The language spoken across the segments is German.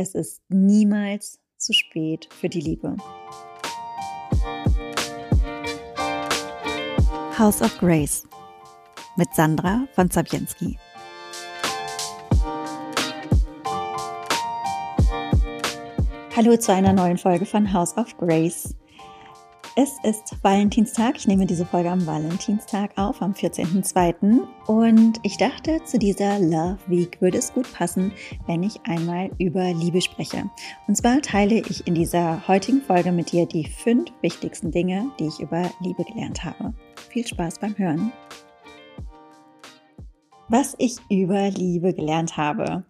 Es ist niemals zu spät für die Liebe. House of Grace mit Sandra von Zabienski. Hallo zu einer neuen Folge von House of Grace. Es ist Valentinstag. Ich nehme diese Folge am Valentinstag auf, am 14.02. Und ich dachte, zu dieser Love Week würde es gut passen, wenn ich einmal über Liebe spreche. Und zwar teile ich in dieser heutigen Folge mit dir die fünf wichtigsten Dinge, die ich über Liebe gelernt habe. Viel Spaß beim Hören. Was ich über Liebe gelernt habe.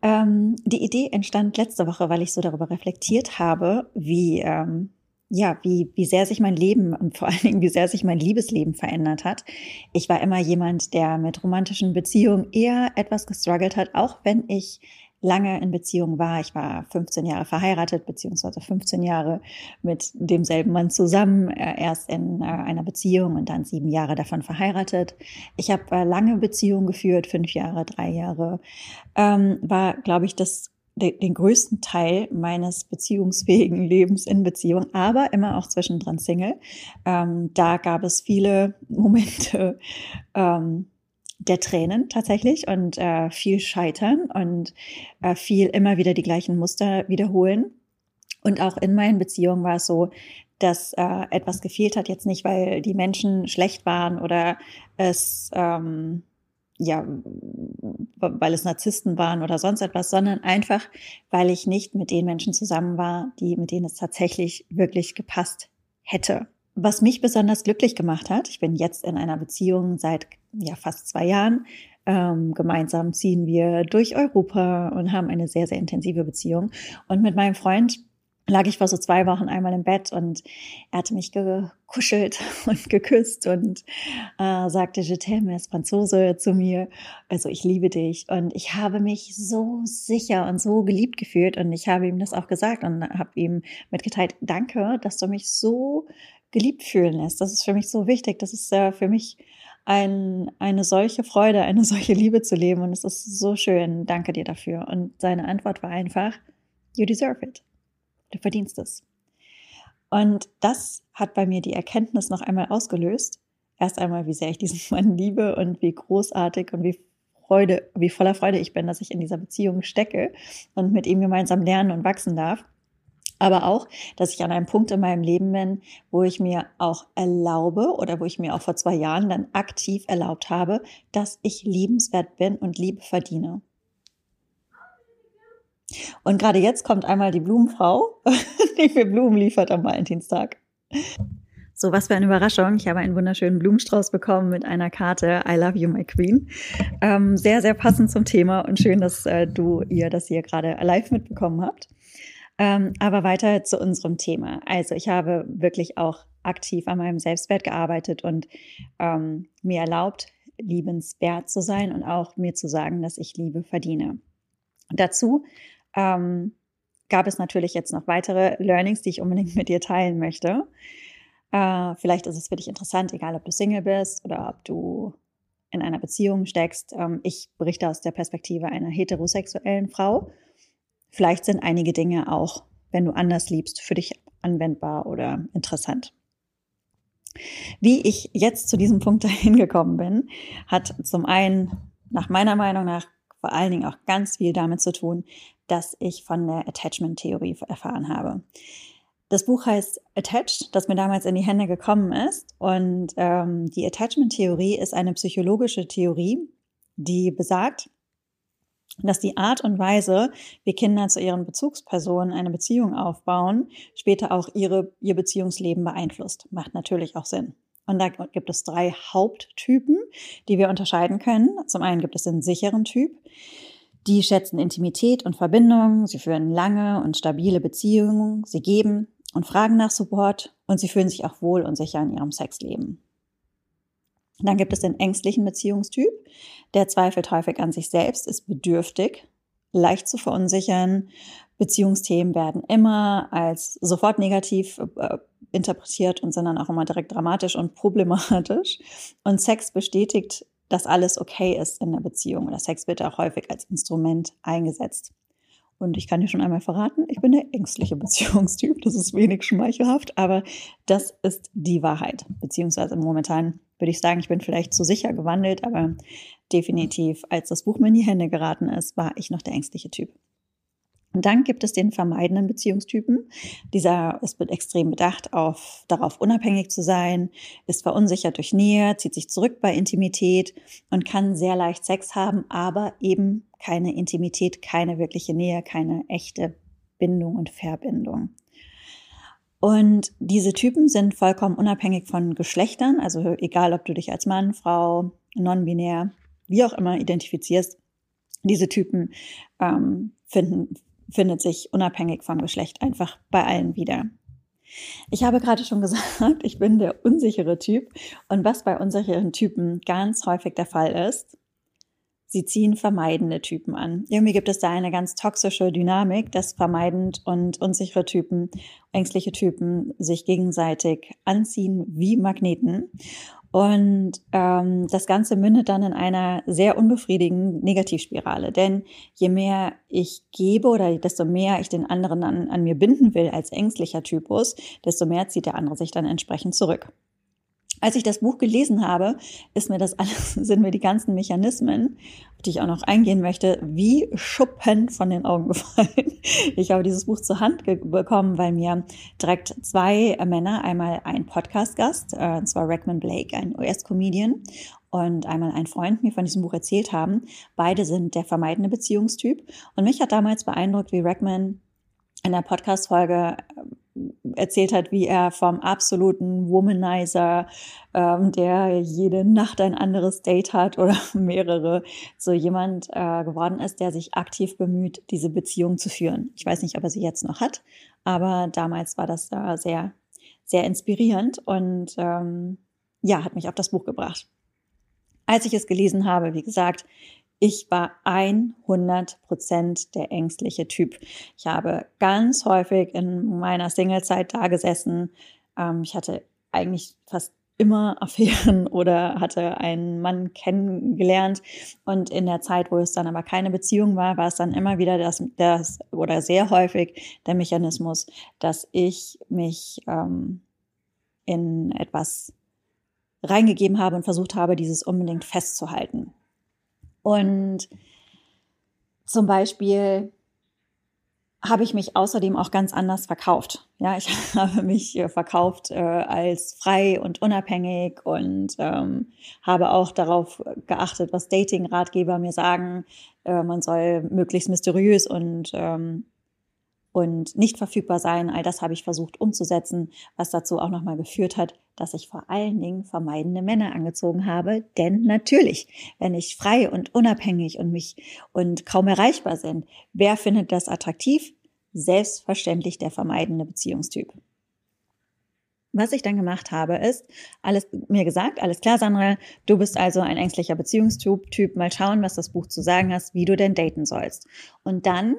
Ähm, die Idee entstand letzte Woche, weil ich so darüber reflektiert habe, wie ähm, ja, wie, wie sehr sich mein Leben und vor allen Dingen, wie sehr sich mein Liebesleben verändert hat. Ich war immer jemand, der mit romantischen Beziehungen eher etwas gestruggelt hat, auch wenn ich lange in Beziehung war. Ich war 15 Jahre verheiratet, beziehungsweise 15 Jahre mit demselben Mann zusammen, äh, erst in äh, einer Beziehung und dann sieben Jahre davon verheiratet. Ich habe äh, lange Beziehungen geführt, fünf Jahre, drei Jahre. Ähm, war, glaube ich, das den größten Teil meines beziehungsfähigen Lebens in Beziehung, aber immer auch zwischendrin Single. Ähm, da gab es viele Momente ähm, der Tränen tatsächlich und äh, viel Scheitern und äh, viel immer wieder die gleichen Muster wiederholen. Und auch in meinen Beziehungen war es so, dass äh, etwas gefehlt hat, jetzt nicht, weil die Menschen schlecht waren oder es ähm, ja, weil es Narzissten waren oder sonst etwas, sondern einfach, weil ich nicht mit den Menschen zusammen war, die, mit denen es tatsächlich wirklich gepasst hätte. Was mich besonders glücklich gemacht hat, ich bin jetzt in einer Beziehung seit ja, fast zwei Jahren. Ähm, gemeinsam ziehen wir durch Europa und haben eine sehr, sehr intensive Beziehung. Und mit meinem Freund lag ich vor so zwei Wochen einmal im Bett und er hatte mich gekuschelt und geküsst und äh, sagte, je t'aime, es Franzose zu mir. Also ich liebe dich. Und ich habe mich so sicher und so geliebt gefühlt und ich habe ihm das auch gesagt und habe ihm mitgeteilt, danke, dass du mich so geliebt fühlen lässt. Das ist für mich so wichtig. Das ist äh, für mich ein, eine solche Freude, eine solche Liebe zu leben und es ist so schön. Danke dir dafür. Und seine Antwort war einfach, you deserve it. Du verdienst es. Und das hat bei mir die Erkenntnis noch einmal ausgelöst. Erst einmal, wie sehr ich diesen Mann liebe und wie großartig und wie Freude, wie voller Freude ich bin, dass ich in dieser Beziehung stecke und mit ihm gemeinsam lernen und wachsen darf. Aber auch, dass ich an einem Punkt in meinem Leben bin, wo ich mir auch erlaube oder wo ich mir auch vor zwei Jahren dann aktiv erlaubt habe, dass ich liebenswert bin und Liebe verdiene. Und gerade jetzt kommt einmal die Blumenfrau, die mir Blumen liefert am Valentinstag. So, was für eine Überraschung. Ich habe einen wunderschönen Blumenstrauß bekommen mit einer Karte I love you, my queen. Ähm, sehr, sehr passend zum Thema und schön, dass äh, du ihr das hier gerade live mitbekommen habt. Ähm, aber weiter zu unserem Thema. Also ich habe wirklich auch aktiv an meinem Selbstwert gearbeitet und ähm, mir erlaubt, liebenswert zu sein und auch mir zu sagen, dass ich Liebe verdiene. dazu ähm, gab es natürlich jetzt noch weitere Learnings, die ich unbedingt mit dir teilen möchte. Äh, vielleicht ist es für dich interessant, egal ob du Single bist oder ob du in einer Beziehung steckst. Ähm, ich berichte aus der Perspektive einer heterosexuellen Frau. Vielleicht sind einige Dinge auch, wenn du anders liebst, für dich anwendbar oder interessant. Wie ich jetzt zu diesem Punkt dahin gekommen bin, hat zum einen nach meiner Meinung nach vor allen Dingen auch ganz viel damit zu tun, dass ich von der Attachment-Theorie erfahren habe. Das Buch heißt Attached, das mir damals in die Hände gekommen ist. Und ähm, die Attachment-Theorie ist eine psychologische Theorie, die besagt, dass die Art und Weise, wie Kinder zu ihren Bezugspersonen eine Beziehung aufbauen, später auch ihre, ihr Beziehungsleben beeinflusst. Macht natürlich auch Sinn. Und da gibt es drei Haupttypen, die wir unterscheiden können. Zum einen gibt es den sicheren Typ. Die schätzen Intimität und Verbindung, sie führen lange und stabile Beziehungen, sie geben und fragen nach Support und sie fühlen sich auch wohl und sicher in ihrem Sexleben. Dann gibt es den ängstlichen Beziehungstyp, der zweifelt häufig an sich selbst, ist bedürftig, leicht zu verunsichern. Beziehungsthemen werden immer als sofort negativ äh, interpretiert und sind dann auch immer direkt dramatisch und problematisch. Und Sex bestätigt dass alles okay ist in der Beziehung. Oder Sex wird auch häufig als Instrument eingesetzt. Und ich kann dir schon einmal verraten, ich bin der ängstliche Beziehungstyp. Das ist wenig schmeichelhaft, aber das ist die Wahrheit. Beziehungsweise momentan würde ich sagen, ich bin vielleicht zu sicher gewandelt, aber definitiv, als das Buch mir in die Hände geraten ist, war ich noch der ängstliche Typ. Und dann gibt es den vermeidenden Beziehungstypen. Dieser ist extrem bedacht auf, darauf unabhängig zu sein, ist verunsichert durch Nähe, zieht sich zurück bei Intimität und kann sehr leicht Sex haben, aber eben keine Intimität, keine wirkliche Nähe, keine echte Bindung und Verbindung. Und diese Typen sind vollkommen unabhängig von Geschlechtern, also egal, ob du dich als Mann, Frau, non-binär, wie auch immer identifizierst, diese Typen ähm, finden, findet sich unabhängig vom Geschlecht einfach bei allen wieder. Ich habe gerade schon gesagt, ich bin der unsichere Typ und was bei unsicheren Typen ganz häufig der Fall ist, sie ziehen vermeidende Typen an. Irgendwie gibt es da eine ganz toxische Dynamik, dass vermeidend und unsichere Typen, ängstliche Typen sich gegenseitig anziehen wie Magneten. Und ähm, das Ganze mündet dann in einer sehr unbefriedigenden Negativspirale. Denn je mehr ich gebe oder desto mehr ich den anderen an, an mir binden will als ängstlicher Typus, desto mehr zieht der andere sich dann entsprechend zurück. Als ich das Buch gelesen habe, ist mir das alles, sind mir die ganzen Mechanismen, auf die ich auch noch eingehen möchte, wie Schuppen von den Augen gefallen. Ich habe dieses Buch zur Hand bekommen, weil mir direkt zwei Männer, einmal ein Podcast-Gast, äh, und zwar Rackman Blake, ein US-Comedian, und einmal ein Freund mir von diesem Buch erzählt haben. Beide sind der vermeidende Beziehungstyp. Und mich hat damals beeindruckt, wie Rackman in der Podcast-Folge erzählt hat, wie er vom absoluten Womanizer, ähm, der jede Nacht ein anderes Date hat oder mehrere, so jemand äh, geworden ist, der sich aktiv bemüht, diese Beziehung zu führen. Ich weiß nicht, ob er sie jetzt noch hat, aber damals war das äh, sehr, sehr inspirierend und ähm, ja, hat mich auf das Buch gebracht. Als ich es gelesen habe, wie gesagt, ich war 100 Prozent der ängstliche Typ. Ich habe ganz häufig in meiner Singlezeit da gesessen. Ähm, ich hatte eigentlich fast immer Affären oder hatte einen Mann kennengelernt. Und in der Zeit, wo es dann aber keine Beziehung war, war es dann immer wieder das, das oder sehr häufig der Mechanismus, dass ich mich ähm, in etwas reingegeben habe und versucht habe, dieses unbedingt festzuhalten. Und zum Beispiel habe ich mich außerdem auch ganz anders verkauft. Ja, ich habe mich äh, verkauft äh, als frei und unabhängig und ähm, habe auch darauf geachtet, was Dating-Ratgeber mir sagen. Äh, man soll möglichst mysteriös und ähm, und nicht verfügbar sein. All das habe ich versucht umzusetzen, was dazu auch nochmal geführt hat, dass ich vor allen Dingen vermeidende Männer angezogen habe. Denn natürlich, wenn ich frei und unabhängig und mich und kaum erreichbar sind, wer findet das attraktiv? Selbstverständlich der vermeidende Beziehungstyp. Was ich dann gemacht habe, ist alles mir gesagt, alles klar, Sandra, du bist also ein ängstlicher Beziehungstyp, Typ, mal schauen, was das Buch zu sagen hast, wie du denn daten sollst. Und dann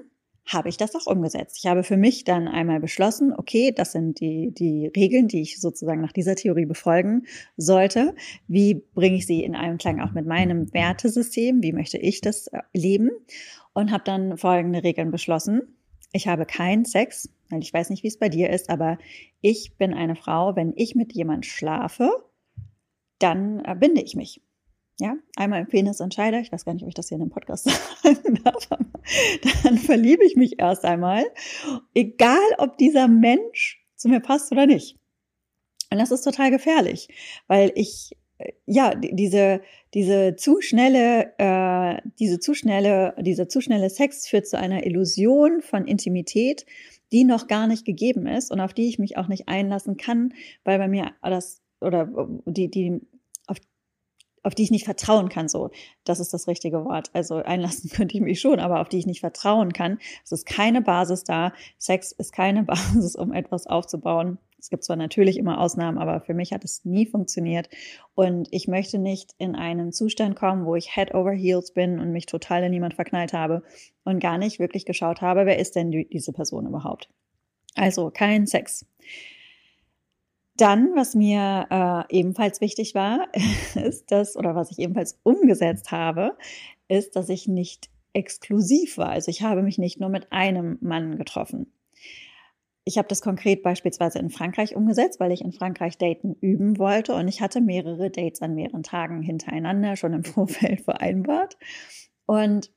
habe ich das auch umgesetzt. Ich habe für mich dann einmal beschlossen, okay, das sind die, die Regeln, die ich sozusagen nach dieser Theorie befolgen sollte. Wie bringe ich sie in Einklang auch mit meinem Wertesystem? Wie möchte ich das äh, leben? Und habe dann folgende Regeln beschlossen. Ich habe keinen Sex, weil ich weiß nicht, wie es bei dir ist, aber ich bin eine Frau, wenn ich mit jemand schlafe, dann äh, binde ich mich. Ja, einmal im Penis entscheide, ich weiß gar nicht, ob ich das hier in einem Podcast sagen darf, dann verliebe ich mich erst einmal, egal ob dieser Mensch zu mir passt oder nicht. Und das ist total gefährlich, weil ich äh, ja diese diese zu schnelle äh, diese zu schnelle dieser zu schnelle Sex führt zu einer Illusion von Intimität, die noch gar nicht gegeben ist und auf die ich mich auch nicht einlassen kann, weil bei mir das oder die die auf die ich nicht vertrauen kann, so. Das ist das richtige Wort. Also einlassen könnte ich mich schon, aber auf die ich nicht vertrauen kann. Es ist keine Basis da. Sex ist keine Basis, um etwas aufzubauen. Es gibt zwar natürlich immer Ausnahmen, aber für mich hat es nie funktioniert. Und ich möchte nicht in einen Zustand kommen, wo ich head over heels bin und mich total in jemand verknallt habe und gar nicht wirklich geschaut habe, wer ist denn die, diese Person überhaupt. Also kein Sex. Dann, was mir äh, ebenfalls wichtig war, ist das, oder was ich ebenfalls umgesetzt habe, ist, dass ich nicht exklusiv war. Also ich habe mich nicht nur mit einem Mann getroffen. Ich habe das konkret beispielsweise in Frankreich umgesetzt, weil ich in Frankreich Daten üben wollte und ich hatte mehrere Dates an mehreren Tagen hintereinander schon im Vorfeld vereinbart. Und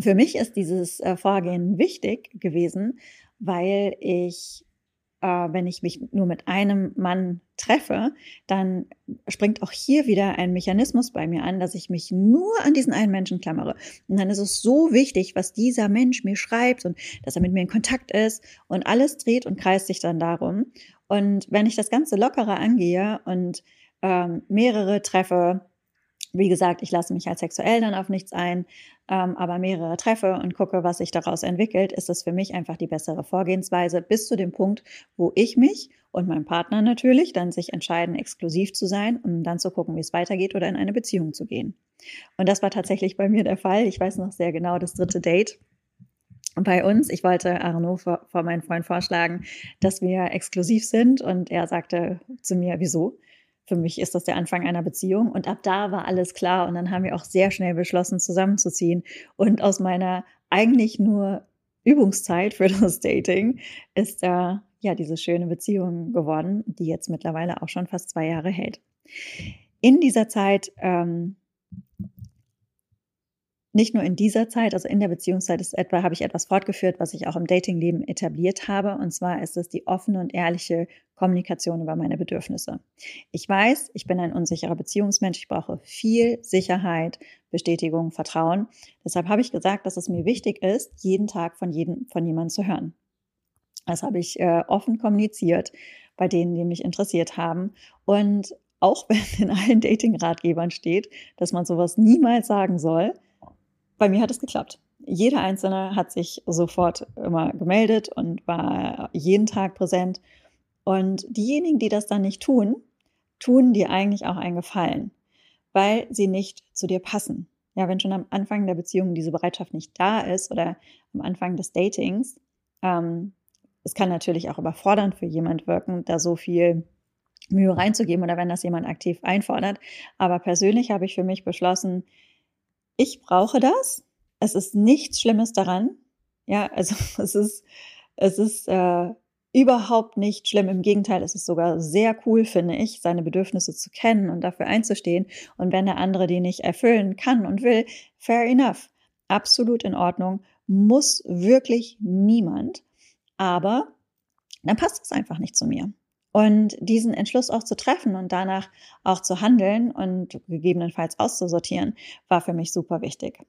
für mich ist dieses äh, Vorgehen wichtig gewesen, weil ich äh, wenn ich mich nur mit einem Mann treffe, dann springt auch hier wieder ein Mechanismus bei mir an, dass ich mich nur an diesen einen Menschen klammere. Und dann ist es so wichtig, was dieser Mensch mir schreibt und dass er mit mir in Kontakt ist und alles dreht und kreist sich dann darum. Und wenn ich das Ganze lockerer angehe und ähm, mehrere treffe, wie gesagt, ich lasse mich als sexuell dann auf nichts ein, ähm, aber mehrere treffe und gucke, was sich daraus entwickelt, ist es für mich einfach die bessere Vorgehensweise bis zu dem Punkt, wo ich mich und mein Partner natürlich dann sich entscheiden, exklusiv zu sein, um dann zu gucken, wie es weitergeht oder in eine Beziehung zu gehen. Und das war tatsächlich bei mir der Fall. Ich weiß noch sehr genau das dritte Date bei uns. Ich wollte Arnaud vor, vor meinen Freund vorschlagen, dass wir exklusiv sind und er sagte zu mir, wieso? Für mich ist das der Anfang einer Beziehung. Und ab da war alles klar. Und dann haben wir auch sehr schnell beschlossen, zusammenzuziehen. Und aus meiner eigentlich nur Übungszeit für das Dating ist äh, ja diese schöne Beziehung geworden, die jetzt mittlerweile auch schon fast zwei Jahre hält. In dieser Zeit ähm, nicht nur in dieser Zeit, also in der Beziehungszeit ist etwa, habe ich etwas fortgeführt, was ich auch im Datingleben etabliert habe. Und zwar ist es die offene und ehrliche Kommunikation über meine Bedürfnisse. Ich weiß, ich bin ein unsicherer Beziehungsmensch. Ich brauche viel Sicherheit, Bestätigung, Vertrauen. Deshalb habe ich gesagt, dass es mir wichtig ist, jeden Tag von jedem, von jemandem zu hören. Das habe ich äh, offen kommuniziert bei denen, die mich interessiert haben. Und auch wenn in allen Dating-Ratgebern steht, dass man sowas niemals sagen soll, bei mir hat es geklappt. Jeder Einzelne hat sich sofort immer gemeldet und war jeden Tag präsent. Und diejenigen, die das dann nicht tun, tun dir eigentlich auch einen Gefallen, weil sie nicht zu dir passen. Ja, wenn schon am Anfang der Beziehung diese Bereitschaft nicht da ist oder am Anfang des Datings, ähm, es kann natürlich auch überfordernd für jemand wirken, da so viel Mühe reinzugeben oder wenn das jemand aktiv einfordert. Aber persönlich habe ich für mich beschlossen, ich brauche das. Es ist nichts Schlimmes daran. Ja, also es ist, es ist äh, überhaupt nicht schlimm. Im Gegenteil, es ist sogar sehr cool, finde ich, seine Bedürfnisse zu kennen und dafür einzustehen. Und wenn der andere die nicht erfüllen kann und will, fair enough. Absolut in Ordnung. Muss wirklich niemand. Aber dann passt es einfach nicht zu mir. Und diesen Entschluss auch zu treffen und danach auch zu handeln und gegebenenfalls auszusortieren, war für mich super wichtig.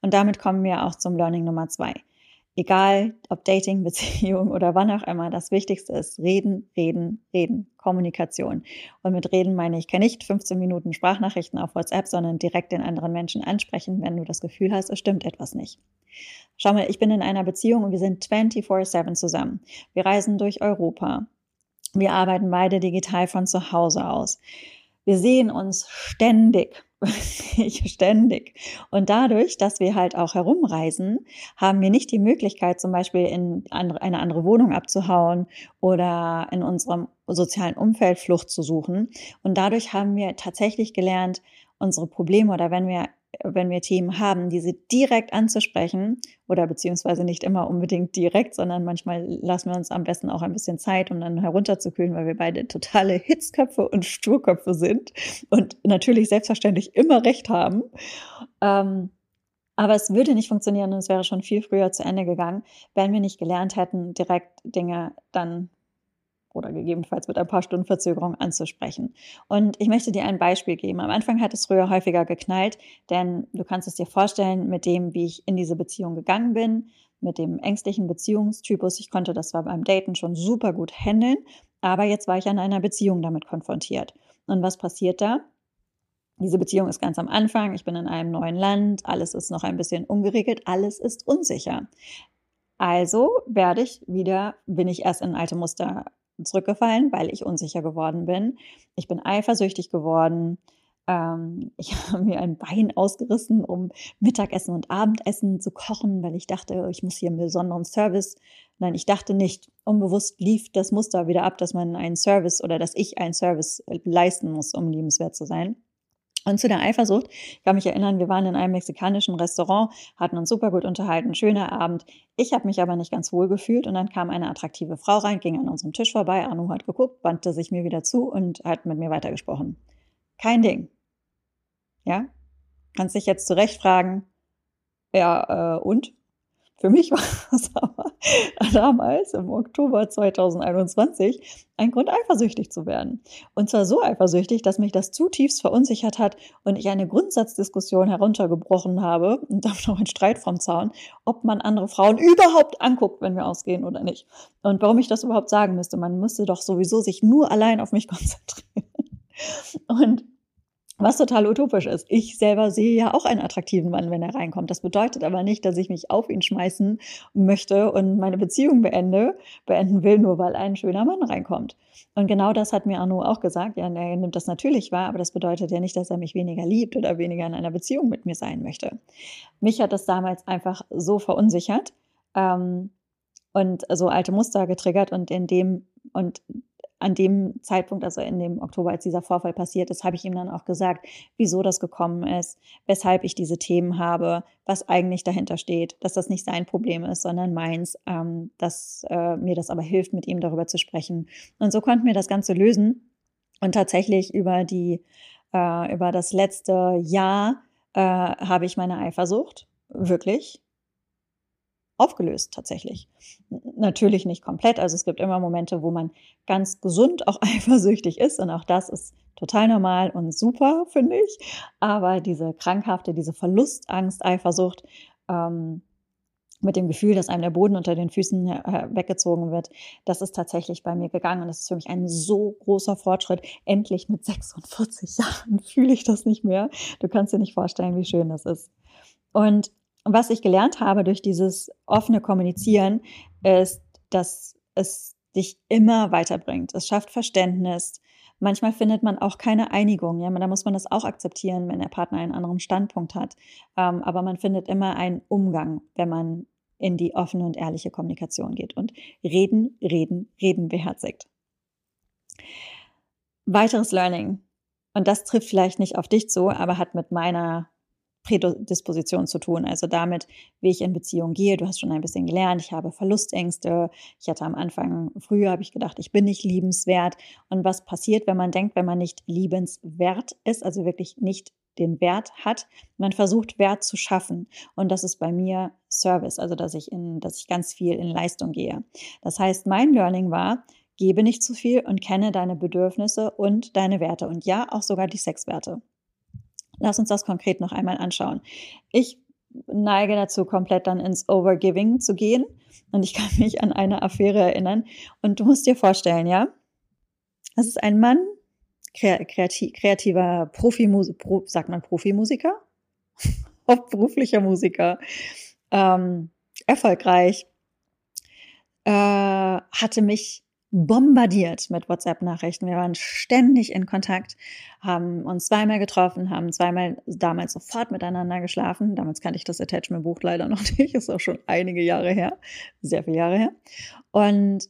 Und damit kommen wir auch zum Learning Nummer zwei. Egal, ob Dating, Beziehung oder wann auch immer, das Wichtigste ist reden, reden, reden, Kommunikation. Und mit reden meine ich nicht 15 Minuten Sprachnachrichten auf WhatsApp, sondern direkt den anderen Menschen ansprechen, wenn du das Gefühl hast, es stimmt etwas nicht. Schau mal, ich bin in einer Beziehung und wir sind 24-7 zusammen. Wir reisen durch Europa. Wir arbeiten beide digital von zu Hause aus. Wir sehen uns ständig, ständig. Und dadurch, dass wir halt auch herumreisen, haben wir nicht die Möglichkeit, zum Beispiel in eine andere Wohnung abzuhauen oder in unserem sozialen Umfeld Flucht zu suchen. Und dadurch haben wir tatsächlich gelernt, unsere Probleme oder wenn wir wenn wir Themen haben, diese direkt anzusprechen oder beziehungsweise nicht immer unbedingt direkt, sondern manchmal lassen wir uns am besten auch ein bisschen Zeit, um dann herunterzukühlen, weil wir beide totale Hitzköpfe und Sturköpfe sind und natürlich selbstverständlich immer recht haben. Ähm, aber es würde nicht funktionieren und es wäre schon viel früher zu Ende gegangen, wenn wir nicht gelernt hätten, direkt Dinge dann oder gegebenenfalls mit ein paar Stunden Verzögerung anzusprechen. Und ich möchte dir ein Beispiel geben. Am Anfang hat es früher häufiger geknallt, denn du kannst es dir vorstellen, mit dem, wie ich in diese Beziehung gegangen bin, mit dem ängstlichen Beziehungstypus. Ich konnte das zwar beim Daten schon super gut handeln, aber jetzt war ich an einer Beziehung damit konfrontiert. Und was passiert da? Diese Beziehung ist ganz am Anfang, ich bin in einem neuen Land, alles ist noch ein bisschen ungeregelt, alles ist unsicher. Also werde ich wieder, bin ich erst in alte Muster zurückgefallen, weil ich unsicher geworden bin. Ich bin eifersüchtig geworden. Ähm, ich habe mir ein Bein ausgerissen, um Mittagessen und Abendessen zu kochen, weil ich dachte, ich muss hier einen besonderen Service. Nein, ich dachte nicht. Unbewusst lief das Muster wieder ab, dass man einen Service oder dass ich einen Service leisten muss, um liebenswert zu sein. Und zu der Eifersucht, ich kann mich erinnern, wir waren in einem mexikanischen Restaurant, hatten uns super gut unterhalten, schöner Abend. Ich habe mich aber nicht ganz wohl gefühlt und dann kam eine attraktive Frau rein, ging an unserem Tisch vorbei, Anu hat geguckt, wandte sich mir wieder zu und hat mit mir weitergesprochen. Kein Ding. Ja? Kannst dich jetzt zurecht fragen, ja, äh, und? Für mich war das aber damals im Oktober 2021 ein Grund, eifersüchtig zu werden. Und zwar so eifersüchtig, dass mich das zutiefst verunsichert hat und ich eine Grundsatzdiskussion heruntergebrochen habe und damit noch ein Streit vom Zaun, ob man andere Frauen überhaupt anguckt, wenn wir ausgehen oder nicht. Und warum ich das überhaupt sagen müsste. Man müsste doch sowieso sich nur allein auf mich konzentrieren. Und was total utopisch ist. Ich selber sehe ja auch einen attraktiven Mann, wenn er reinkommt. Das bedeutet aber nicht, dass ich mich auf ihn schmeißen möchte und meine Beziehung beende, beenden will, nur weil ein schöner Mann reinkommt. Und genau das hat mir Arno auch gesagt. Ja, er nimmt das natürlich wahr, aber das bedeutet ja nicht, dass er mich weniger liebt oder weniger in einer Beziehung mit mir sein möchte. Mich hat das damals einfach so verunsichert ähm, und so alte Muster getriggert und in dem und an dem Zeitpunkt, also in dem Oktober, als dieser Vorfall passiert ist, habe ich ihm dann auch gesagt, wieso das gekommen ist, weshalb ich diese Themen habe, was eigentlich dahinter steht, dass das nicht sein Problem ist, sondern meins, ähm, dass äh, mir das aber hilft, mit ihm darüber zu sprechen. Und so konnten wir das Ganze lösen. Und tatsächlich über die, äh, über das letzte Jahr äh, habe ich meine Eifersucht wirklich aufgelöst tatsächlich. Natürlich nicht komplett, also es gibt immer Momente, wo man ganz gesund auch eifersüchtig ist und auch das ist total normal und super, finde ich. Aber diese krankhafte, diese Verlustangst, Eifersucht, ähm, mit dem Gefühl, dass einem der Boden unter den Füßen weggezogen wird, das ist tatsächlich bei mir gegangen und das ist für mich ein so großer Fortschritt. Endlich mit 46 Jahren fühle ich das nicht mehr. Du kannst dir nicht vorstellen, wie schön das ist. Und und was ich gelernt habe durch dieses offene Kommunizieren, ist, dass es dich immer weiterbringt. Es schafft Verständnis. Manchmal findet man auch keine Einigung. Ja, da muss man das auch akzeptieren, wenn der Partner einen anderen Standpunkt hat. Ähm, aber man findet immer einen Umgang, wenn man in die offene und ehrliche Kommunikation geht und reden, reden, reden beherzigt. Weiteres Learning. Und das trifft vielleicht nicht auf dich zu, aber hat mit meiner Prädisposition zu tun, also damit, wie ich in Beziehung gehe. Du hast schon ein bisschen gelernt, ich habe Verlustängste. Ich hatte am Anfang, früher habe ich gedacht, ich bin nicht liebenswert. Und was passiert, wenn man denkt, wenn man nicht liebenswert ist, also wirklich nicht den Wert hat. Man versucht Wert zu schaffen und das ist bei mir Service, also dass ich in, dass ich ganz viel in Leistung gehe. Das heißt, mein Learning war, gebe nicht zu viel und kenne deine Bedürfnisse und deine Werte und ja, auch sogar die Sexwerte. Lass uns das konkret noch einmal anschauen. Ich neige dazu, komplett dann ins Overgiving zu gehen. Und ich kann mich an eine Affäre erinnern. Und du musst dir vorstellen, ja, das ist ein Mann, kreativ, kreativer Profimusiker, Pro, sagt man Profimusiker? Hauptberuflicher Musiker, ähm, erfolgreich, äh, hatte mich bombardiert mit WhatsApp-Nachrichten. Wir waren ständig in Kontakt, haben uns zweimal getroffen, haben zweimal damals sofort miteinander geschlafen. Damals kannte ich das Attachment-Buch leider noch nicht, ist auch schon einige Jahre her, sehr viele Jahre her. Und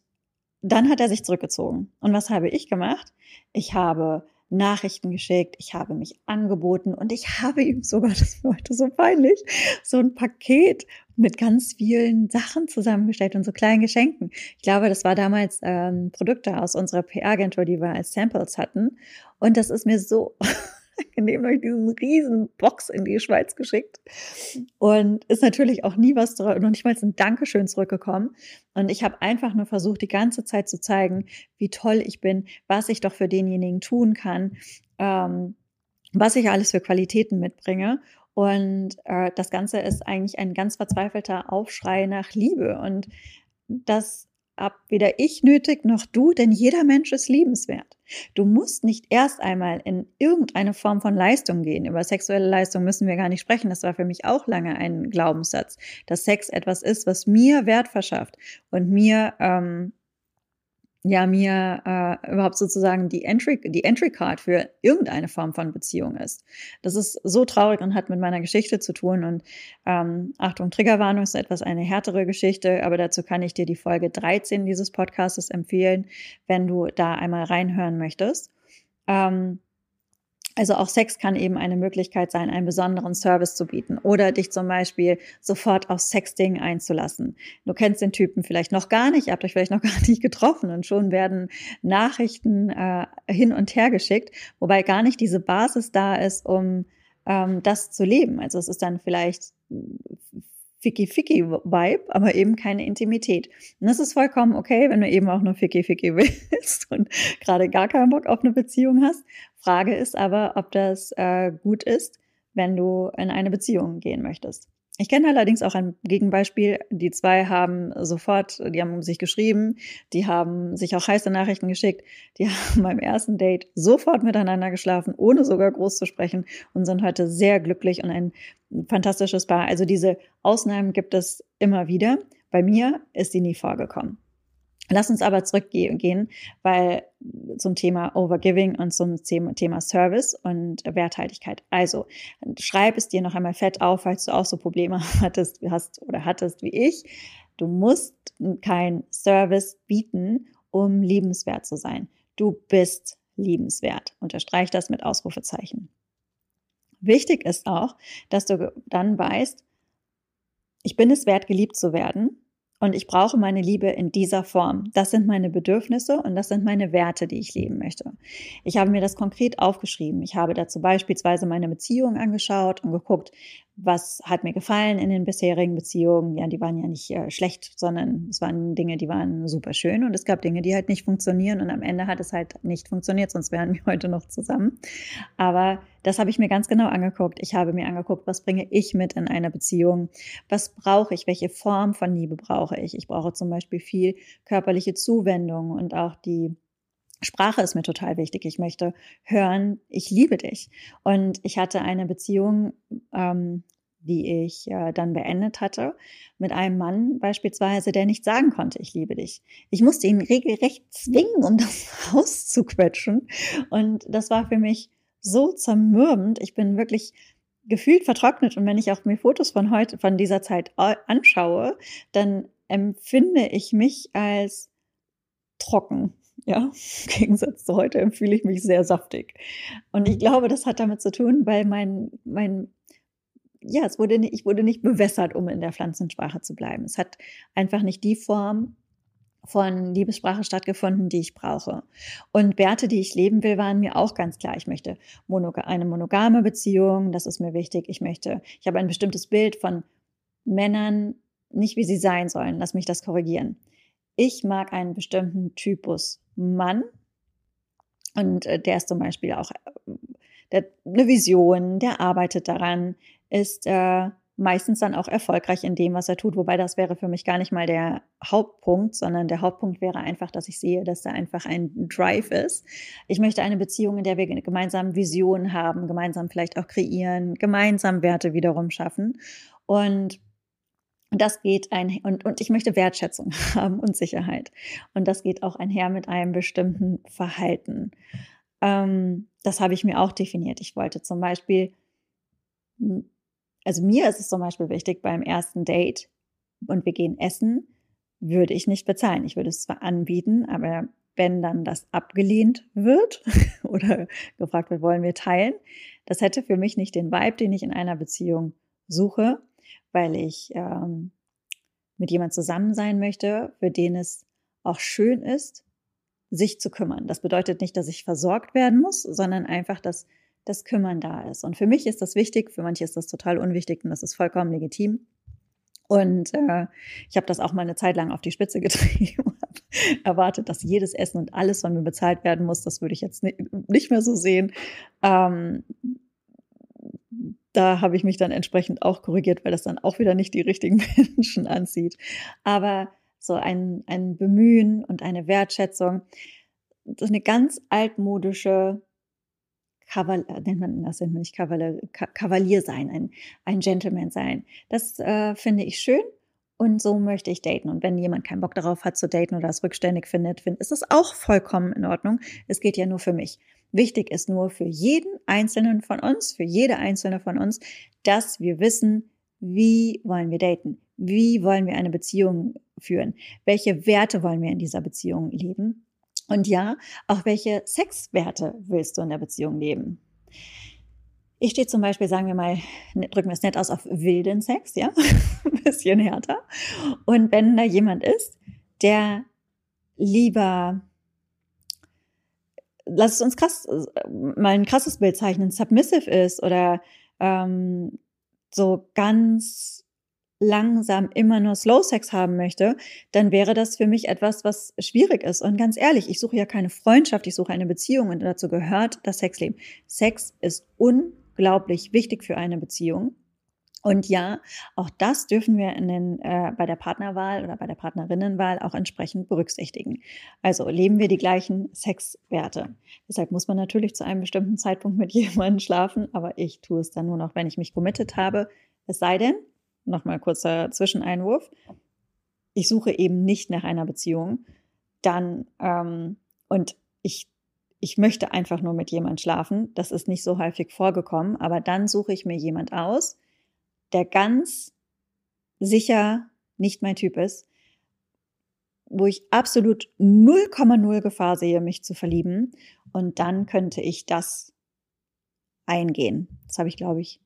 dann hat er sich zurückgezogen. Und was habe ich gemacht? Ich habe Nachrichten geschickt, ich habe mich angeboten und ich habe ihm sogar, das war heute so peinlich, so ein Paket mit ganz vielen Sachen zusammengestellt und so kleinen Geschenken. Ich glaube, das war damals ähm, Produkte aus unserer PR-Agentur, die wir als Samples hatten. Und das ist mir so angenehm durch diesen riesen Box in die Schweiz geschickt. Und ist natürlich auch nie was, noch nicht mal ein Dankeschön zurückgekommen. Und ich habe einfach nur versucht, die ganze Zeit zu zeigen, wie toll ich bin, was ich doch für denjenigen tun kann, ähm, was ich alles für Qualitäten mitbringe. Und äh, das Ganze ist eigentlich ein ganz verzweifelter Aufschrei nach Liebe. Und das ab weder ich nötig noch du, denn jeder Mensch ist liebenswert. Du musst nicht erst einmal in irgendeine Form von Leistung gehen. Über sexuelle Leistung müssen wir gar nicht sprechen. Das war für mich auch lange ein Glaubenssatz, dass Sex etwas ist, was mir Wert verschafft und mir ähm, ja mir äh, überhaupt sozusagen die Entry, die Entry Card für irgendeine Form von Beziehung ist. Das ist so traurig und hat mit meiner Geschichte zu tun. Und ähm, Achtung, Triggerwarnung ist etwas eine härtere Geschichte, aber dazu kann ich dir die Folge 13 dieses Podcasts empfehlen, wenn du da einmal reinhören möchtest. Ähm, Also auch Sex kann eben eine Möglichkeit sein, einen besonderen Service zu bieten oder dich zum Beispiel sofort auf Sexting einzulassen. Du kennst den Typen vielleicht noch gar nicht, habt euch vielleicht noch gar nicht getroffen und schon werden Nachrichten äh, hin und her geschickt, wobei gar nicht diese Basis da ist, um ähm, das zu leben. Also es ist dann vielleicht Ficky-Ficky-Vibe, aber eben keine Intimität. Und das ist vollkommen okay, wenn du eben auch nur Ficky-Ficky willst und gerade gar keinen Bock auf eine Beziehung hast. Frage ist aber, ob das äh, gut ist, wenn du in eine Beziehung gehen möchtest. Ich kenne allerdings auch ein Gegenbeispiel. Die zwei haben sofort, die haben sich geschrieben, die haben sich auch heiße Nachrichten geschickt, die haben beim ersten Date sofort miteinander geschlafen, ohne sogar groß zu sprechen und sind heute sehr glücklich und ein fantastisches Paar. Also diese Ausnahmen gibt es immer wieder. Bei mir ist sie nie vorgekommen. Lass uns aber zurückgehen, weil zum Thema Overgiving und zum Thema Service und Werthaltigkeit. Also schreib es dir noch einmal fett auf, falls du auch so Probleme hattest, hast oder hattest wie ich. Du musst kein Service bieten, um liebenswert zu sein. Du bist liebenswert. Unterstreich das mit Ausrufezeichen. Wichtig ist auch, dass du dann weißt, ich bin es wert, geliebt zu werden und ich brauche meine Liebe in dieser Form. Das sind meine Bedürfnisse und das sind meine Werte, die ich leben möchte. Ich habe mir das konkret aufgeschrieben. Ich habe dazu beispielsweise meine Beziehung angeschaut und geguckt, was hat mir gefallen in den bisherigen Beziehungen. Ja, die waren ja nicht äh, schlecht, sondern es waren Dinge, die waren super schön und es gab Dinge, die halt nicht funktionieren und am Ende hat es halt nicht funktioniert, sonst wären wir heute noch zusammen. Aber das habe ich mir ganz genau angeguckt. Ich habe mir angeguckt, was bringe ich mit in einer Beziehung? Was brauche ich? Welche Form von Liebe brauche ich? Ich brauche zum Beispiel viel körperliche Zuwendung und auch die Sprache ist mir total wichtig. Ich möchte hören, ich liebe dich. Und ich hatte eine Beziehung, ähm, die ich äh, dann beendet hatte, mit einem Mann beispielsweise, der nicht sagen konnte, ich liebe dich. Ich musste ihn regelrecht zwingen, um das Haus zu quetschen. Und das war für mich so zermürbend. Ich bin wirklich gefühlt vertrocknet. Und wenn ich auch mir Fotos von heute, von dieser Zeit anschaue, dann empfinde ich mich als trocken. Ja, im Gegensatz zu heute fühle ich mich sehr saftig. Und ich glaube, das hat damit zu tun, weil mein, mein, ja, es wurde nicht, ich wurde nicht bewässert, um in der Pflanzensprache zu bleiben. Es hat einfach nicht die Form von Liebessprache stattgefunden, die ich brauche. Und Werte, die ich leben will, waren mir auch ganz klar. Ich möchte monog eine monogame Beziehung, das ist mir wichtig. Ich möchte, ich habe ein bestimmtes Bild von Männern, nicht wie sie sein sollen. Lass mich das korrigieren. Ich mag einen bestimmten Typus Mann. Und äh, der ist zum Beispiel auch äh, der, eine Vision, der arbeitet daran, ist äh, meistens dann auch erfolgreich in dem, was er tut. Wobei das wäre für mich gar nicht mal der Hauptpunkt, sondern der Hauptpunkt wäre einfach, dass ich sehe, dass da einfach ein Drive ist. Ich möchte eine Beziehung, in der wir gemeinsam Visionen haben, gemeinsam vielleicht auch kreieren, gemeinsam Werte wiederum schaffen. Und und das geht ein, und, und ich möchte Wertschätzung haben und Sicherheit. Und das geht auch einher mit einem bestimmten Verhalten. Ähm, das habe ich mir auch definiert. Ich wollte zum Beispiel, also mir ist es zum Beispiel wichtig, beim ersten Date und wir gehen essen, würde ich nicht bezahlen. Ich würde es zwar anbieten, aber wenn dann das abgelehnt wird oder gefragt wird, wollen wir teilen, das hätte für mich nicht den Vibe, den ich in einer Beziehung suche weil ich ähm, mit jemand zusammen sein möchte, für den es auch schön ist, sich zu kümmern. Das bedeutet nicht, dass ich versorgt werden muss, sondern einfach, dass das Kümmern da ist. Und für mich ist das wichtig, für manche ist das total unwichtig und das ist vollkommen legitim. Und äh, ich habe das auch mal eine Zeit lang auf die Spitze getrieben, erwartet, dass jedes Essen und alles von mir bezahlt werden muss. Das würde ich jetzt nicht mehr so sehen. Ähm, da habe ich mich dann entsprechend auch korrigiert, weil das dann auch wieder nicht die richtigen Menschen anzieht. Aber so ein, ein Bemühen und eine Wertschätzung, das ist eine ganz altmodische Kavalier, äh, nennt man das, nennt man nicht Kavalier, Kavalier sein, ein, ein Gentleman sein. Das äh, finde ich schön und so möchte ich daten. Und wenn jemand keinen Bock darauf hat zu daten oder es rückständig findet, find, ist es auch vollkommen in Ordnung. Es geht ja nur für mich. Wichtig ist nur für jeden einzelnen von uns, für jede einzelne von uns, dass wir wissen, wie wollen wir daten? Wie wollen wir eine Beziehung führen? Welche Werte wollen wir in dieser Beziehung leben? Und ja, auch welche Sexwerte willst du in der Beziehung leben? Ich stehe zum Beispiel, sagen wir mal, ne, drücken wir es nett aus, auf wilden Sex, ja, ein bisschen härter. Und wenn da jemand ist, der lieber, lass es uns krass, mal ein krasses Bild zeichnen, submissive ist oder ähm, so ganz langsam immer nur Slow Sex haben möchte, dann wäre das für mich etwas, was schwierig ist. Und ganz ehrlich, ich suche ja keine Freundschaft, ich suche eine Beziehung und dazu gehört das Sexleben. Sex ist unglaublich wichtig für eine Beziehung. Und ja, auch das dürfen wir den, äh, bei der Partnerwahl oder bei der Partnerinnenwahl auch entsprechend berücksichtigen. Also leben wir die gleichen Sexwerte. Deshalb muss man natürlich zu einem bestimmten Zeitpunkt mit jemandem schlafen, aber ich tue es dann nur noch, wenn ich mich committed habe. Es sei denn, nochmal kurzer Zwischeneinwurf, ich suche eben nicht nach einer Beziehung, dann ähm, und ich ich möchte einfach nur mit jemand schlafen. Das ist nicht so häufig vorgekommen, aber dann suche ich mir jemand aus, der ganz sicher nicht mein Typ ist, wo ich absolut 0,0 Gefahr sehe, mich zu verlieben. Und dann könnte ich das eingehen. Das habe ich, glaube ich,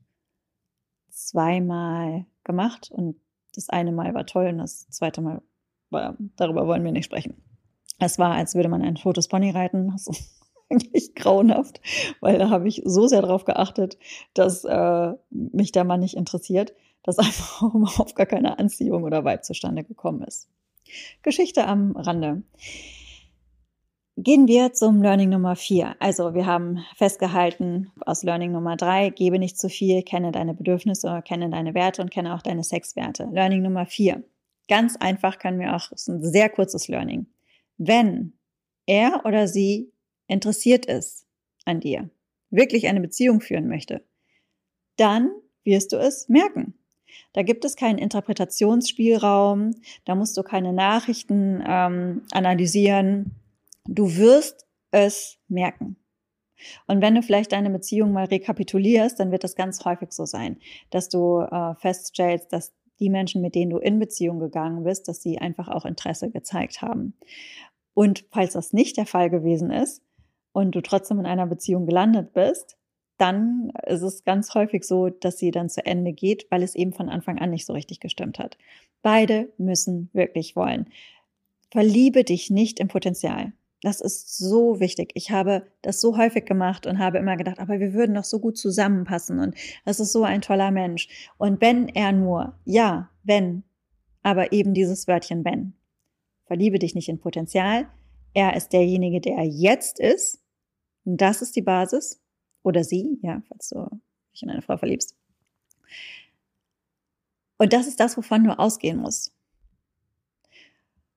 zweimal gemacht und das eine Mal war toll und das zweite Mal war, darüber wollen wir nicht sprechen. Es war, als würde man ein totes Pony reiten. Eigentlich grauenhaft, weil da habe ich so sehr darauf geachtet, dass äh, mich der Mann nicht interessiert, dass einfach überhaupt gar keine Anziehung oder Vibe zustande gekommen ist. Geschichte am Rande. Gehen wir zum Learning Nummer vier. Also wir haben festgehalten aus Learning Nummer drei, gebe nicht zu viel, kenne deine Bedürfnisse, kenne deine Werte und kenne auch deine Sexwerte. Learning Nummer vier. Ganz einfach können wir auch, ist ein sehr kurzes Learning. Wenn er oder sie interessiert ist an dir, wirklich eine Beziehung führen möchte, dann wirst du es merken. Da gibt es keinen Interpretationsspielraum, da musst du keine Nachrichten ähm, analysieren, Du wirst es merken. Und wenn du vielleicht deine Beziehung mal rekapitulierst, dann wird das ganz häufig so sein, dass du äh, feststellst, dass die Menschen, mit denen du in Beziehung gegangen bist, dass sie einfach auch Interesse gezeigt haben. Und falls das nicht der Fall gewesen ist und du trotzdem in einer Beziehung gelandet bist, dann ist es ganz häufig so, dass sie dann zu Ende geht, weil es eben von Anfang an nicht so richtig gestimmt hat. Beide müssen wirklich wollen. Verliebe dich nicht im Potenzial. Das ist so wichtig. Ich habe das so häufig gemacht und habe immer gedacht, aber wir würden doch so gut zusammenpassen und das ist so ein toller Mensch. Und wenn er nur, ja, wenn, aber eben dieses Wörtchen wenn. Verliebe dich nicht in Potenzial. Er ist derjenige, der er jetzt ist. Das ist die Basis. Oder sie, ja, falls du dich in eine Frau verliebst. Und das ist das, wovon du ausgehen musst.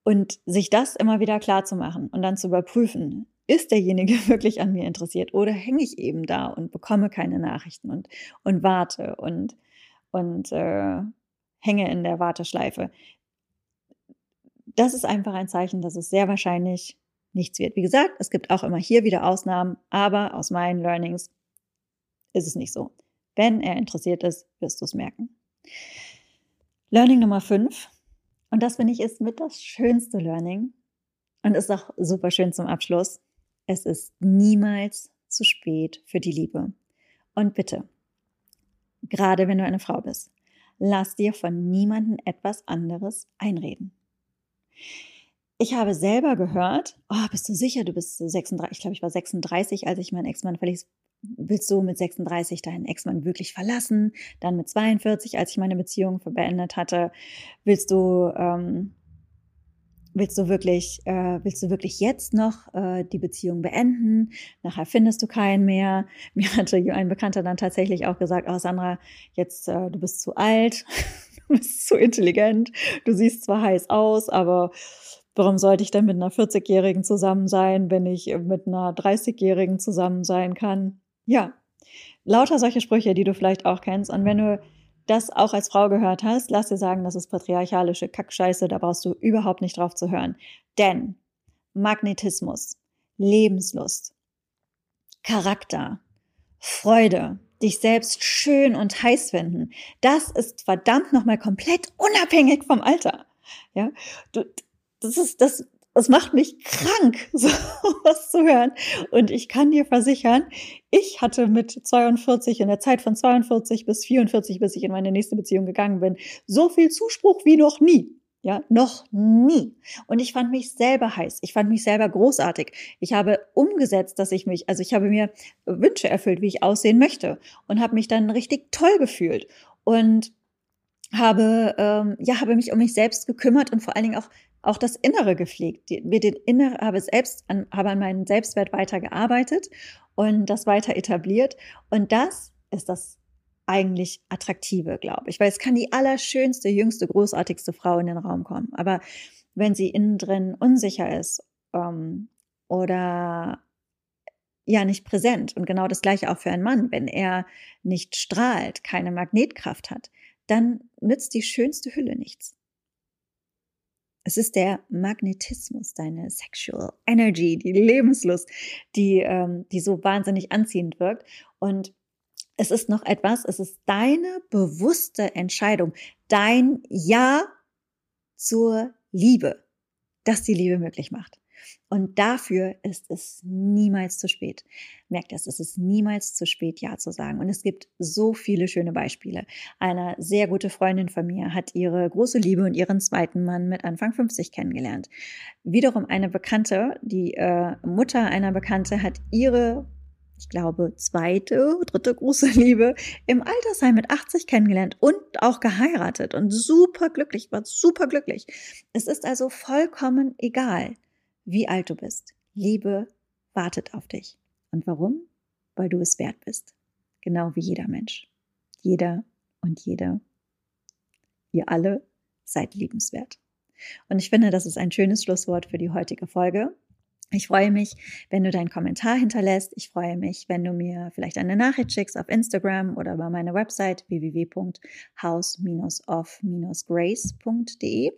Und sich das immer wieder klar zu machen und dann zu überprüfen, ist derjenige wirklich an mir interessiert oder hänge ich eben da und bekomme keine Nachrichten und, und warte und, und äh, hänge in der Warteschleife. Das ist einfach ein Zeichen, dass es sehr wahrscheinlich nichts wird. Wie gesagt, es gibt auch immer hier wieder Ausnahmen, aber aus meinen Learnings ist es nicht so. Wenn er interessiert ist, wirst du es merken. Learning Nummer 5. Und das finde ich ist mit das schönste Learning und ist auch super schön zum Abschluss. Es ist niemals zu spät für die Liebe. Und bitte, gerade wenn du eine Frau bist, lass dir von niemandem etwas anderes einreden. Ich habe selber gehört, oh, bist du sicher, du bist 36, ich glaube, ich war 36, als ich meinen Ex-Mann verließ, willst du mit 36 deinen Ex-Mann wirklich verlassen? Dann mit 42, als ich meine Beziehung beendet hatte, willst du, ähm, willst du wirklich, äh, willst du wirklich jetzt noch äh, die Beziehung beenden? Nachher findest du keinen mehr. Mir hatte ein Bekannter dann tatsächlich auch gesagt, oh Sandra, jetzt, äh, du bist zu alt, du bist zu intelligent, du siehst zwar heiß aus, aber Warum sollte ich denn mit einer 40-Jährigen zusammen sein, wenn ich mit einer 30-Jährigen zusammen sein kann? Ja, lauter solche Sprüche, die du vielleicht auch kennst. Und wenn du das auch als Frau gehört hast, lass dir sagen, das ist patriarchalische Kackscheiße, da brauchst du überhaupt nicht drauf zu hören. Denn Magnetismus, Lebenslust, Charakter, Freude, dich selbst schön und heiß finden, das ist verdammt nochmal komplett unabhängig vom Alter. Ja, du, das ist, das es macht mich krank, so was zu hören. Und ich kann dir versichern, ich hatte mit 42, in der Zeit von 42 bis 44, bis ich in meine nächste Beziehung gegangen bin, so viel Zuspruch wie noch nie. Ja, noch nie. Und ich fand mich selber heiß. Ich fand mich selber großartig. Ich habe umgesetzt, dass ich mich, also ich habe mir Wünsche erfüllt, wie ich aussehen möchte und habe mich dann richtig toll gefühlt und habe ähm, ja habe mich um mich selbst gekümmert und vor allen Dingen auch auch das Innere gepflegt. Mir den Innere habe selbst an, habe an meinem Selbstwert weiter gearbeitet und das weiter etabliert. Und das ist das eigentlich attraktive, glaube ich. Weil es kann die allerschönste, jüngste, großartigste Frau in den Raum kommen. Aber wenn sie innen drin unsicher ist ähm, oder ja nicht präsent und genau das gleiche auch für einen Mann, wenn er nicht strahlt, keine Magnetkraft hat, dann nützt die schönste Hülle nichts. Es ist der Magnetismus, deine Sexual Energy, die Lebenslust, die, ähm, die so wahnsinnig anziehend wirkt. Und es ist noch etwas, es ist deine bewusste Entscheidung, dein Ja zur Liebe, das die Liebe möglich macht. Und dafür ist es niemals zu spät. Merkt es, es ist niemals zu spät, Ja zu sagen. Und es gibt so viele schöne Beispiele. Eine sehr gute Freundin von mir hat ihre große Liebe und ihren zweiten Mann mit Anfang 50 kennengelernt. Wiederum eine Bekannte, die äh, Mutter einer Bekannte hat ihre ich glaube, zweite, dritte große Liebe im Altersheim mit 80 kennengelernt und auch geheiratet und super glücklich, war super glücklich. Es ist also vollkommen egal, wie alt du bist. Liebe wartet auf dich. Und warum? Weil du es wert bist. Genau wie jeder Mensch. Jeder und jede. Ihr alle seid liebenswert. Und ich finde, das ist ein schönes Schlusswort für die heutige Folge. Ich freue mich, wenn du deinen Kommentar hinterlässt. Ich freue mich, wenn du mir vielleicht eine Nachricht schickst auf Instagram oder über meine Website www.house-off-grace.de.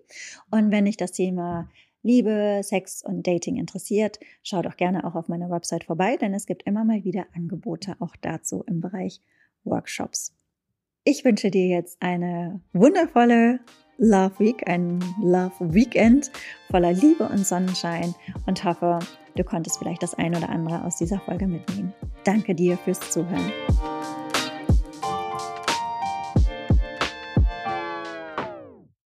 Und wenn dich das Thema Liebe, Sex und Dating interessiert, schau doch gerne auch auf meiner Website vorbei, denn es gibt immer mal wieder Angebote auch dazu im Bereich Workshops. Ich wünsche dir jetzt eine wundervolle Love Week, ein Love Weekend voller Liebe und Sonnenschein und hoffe, du konntest vielleicht das ein oder andere aus dieser Folge mitnehmen. Danke dir fürs Zuhören.